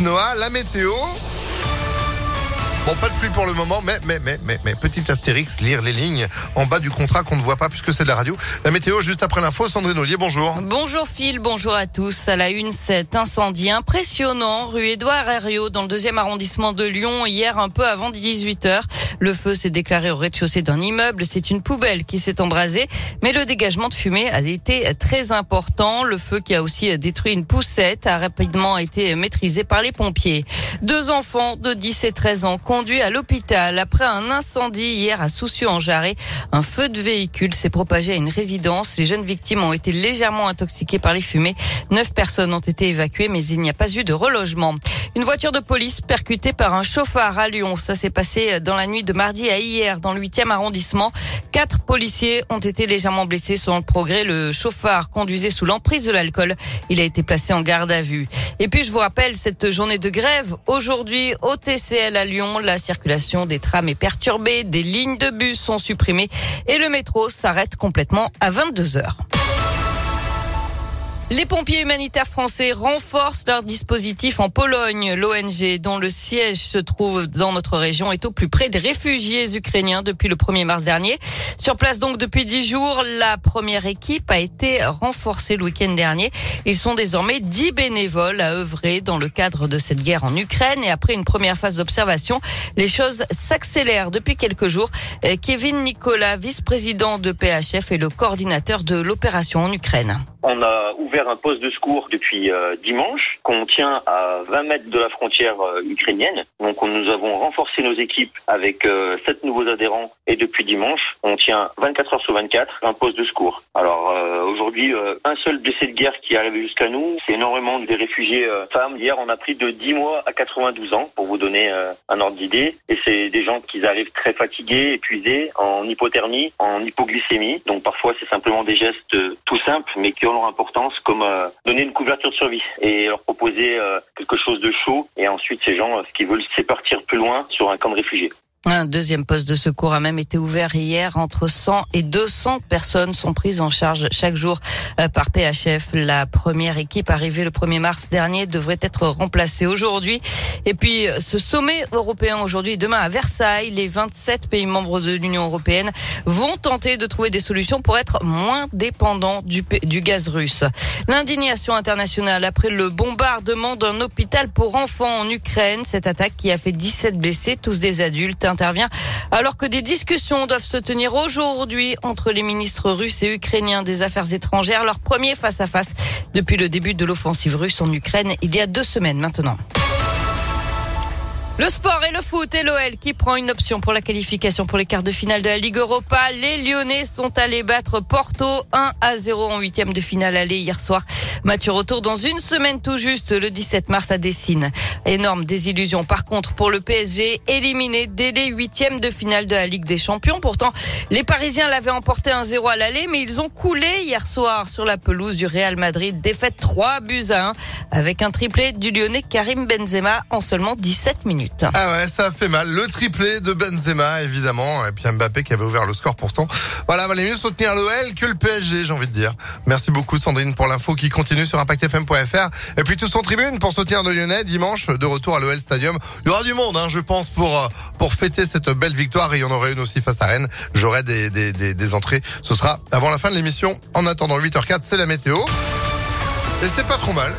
Noah, la météo. Bon, pas de pluie pour le moment, mais, mais, mais, mais, mais, petit astérix, lire les lignes en bas du contrat qu'on ne voit pas puisque c'est de la radio. La météo, juste après l'info, Sandrine Ollier, bonjour. Bonjour Phil, bonjour à tous. À la une, cet incendie impressionnant, rue Édouard Herriot, dans le deuxième arrondissement de Lyon, hier un peu avant 18h. Le feu s'est déclaré au rez-de-chaussée d'un immeuble. C'est une poubelle qui s'est embrasée, mais le dégagement de fumée a été très important. Le feu qui a aussi détruit une poussette a rapidement été maîtrisé par les pompiers. Deux enfants de 10 et 13 ans conduits à l'hôpital après un incendie hier à Soucieux-en-Jarret. Un feu de véhicule s'est propagé à une résidence. Les jeunes victimes ont été légèrement intoxiquées par les fumées. Neuf personnes ont été évacuées, mais il n'y a pas eu de relogement. Une voiture de police percutée par un chauffard à Lyon. Ça s'est passé dans la nuit de mardi à hier dans le 8e arrondissement. Quatre policiers ont été légèrement blessés selon le progrès. Le chauffard conduisait sous l'emprise de l'alcool. Il a été placé en garde à vue. Et puis je vous rappelle cette journée de grève aujourd'hui au TCL à Lyon. La circulation des trams est perturbée, des lignes de bus sont supprimées et le métro s'arrête complètement à 22 heures. Les pompiers humanitaires français renforcent leur dispositif en Pologne. L'ONG, dont le siège se trouve dans notre région, est au plus près des réfugiés ukrainiens depuis le 1er mars dernier. Sur place donc depuis dix jours, la première équipe a été renforcée le week-end dernier. Ils sont désormais dix bénévoles à œuvrer dans le cadre de cette guerre en Ukraine. Et après une première phase d'observation, les choses s'accélèrent depuis quelques jours. Kevin Nicolas, vice-président de PHF et le coordinateur de l'opération en Ukraine. On a ouvert un poste de secours depuis euh, dimanche qu'on tient à 20 mètres de la frontière euh, ukrainienne. Donc nous avons renforcé nos équipes avec euh, sept nouveaux adhérents et depuis dimanche on tient 24 heures sur 24 un poste de secours. Alors aujourd'hui un seul blessé de guerre qui est arrivé jusqu'à nous, c'est énormément des réfugiés femmes. Hier on a pris de 10 mois à 92 ans pour vous donner un ordre d'idée et c'est des gens qui arrivent très fatigués, épuisés, en hypothermie, en hypoglycémie. Donc parfois c'est simplement des gestes tout simples mais qui leur importance, comme euh, donner une couverture de survie et leur proposer euh, quelque chose de chaud. Et ensuite, ces gens, euh, ce qu'ils veulent, c'est partir plus loin sur un camp de réfugiés. Un deuxième poste de secours a même été ouvert hier. Entre 100 et 200 personnes sont prises en charge chaque jour euh, par PHF. La première équipe arrivée le 1er mars dernier devrait être remplacée aujourd'hui. Et puis, ce sommet européen aujourd'hui et demain à Versailles, les 27 pays membres de l'Union européenne vont tenter de trouver des solutions pour être moins dépendants du, du gaz russe. L'indignation internationale après le bombardement d'un hôpital pour enfants en Ukraine. Cette attaque qui a fait 17 blessés, tous des adultes intervient alors que des discussions doivent se tenir aujourd'hui entre les ministres russes et ukrainiens des Affaires étrangères, leur premier face à face depuis le début de l'offensive russe en Ukraine il y a deux semaines maintenant. Le sport et le foot et l'OL qui prend une option pour la qualification pour les quarts de finale de la Ligue Europa. Les Lyonnais sont allés battre Porto 1 à 0 en huitième de finale aller hier soir. Mathieu retour dans une semaine tout juste le 17 mars à Dessine. Énorme désillusion par contre pour le PSG éliminé dès les huitièmes de finale de la Ligue des Champions. Pourtant, les Parisiens l'avaient emporté 1-0 à l'aller mais ils ont coulé hier soir sur la pelouse du Real Madrid. Défaite 3 buts à 1 avec un triplé du Lyonnais Karim Benzema en seulement 17 minutes. Ah ouais, ça fait mal. Le triplé de Benzema, évidemment. Et puis Mbappé qui avait ouvert le score pourtant. Voilà, valait mieux soutenir l'OL que le PSG, j'ai envie de dire. Merci beaucoup Sandrine pour l'info qui continue sur ImpactFM.fr. Et puis tous en tribune pour soutenir de Lyonnais dimanche de retour à l'OL Stadium. Il y aura du monde, hein, je pense, pour euh, pour fêter cette belle victoire. Et il y en aurait une aussi face à Rennes. J'aurai des entrées. Ce sera avant la fin de l'émission. En attendant 8h04, c'est la météo. Et c'est pas trop mal.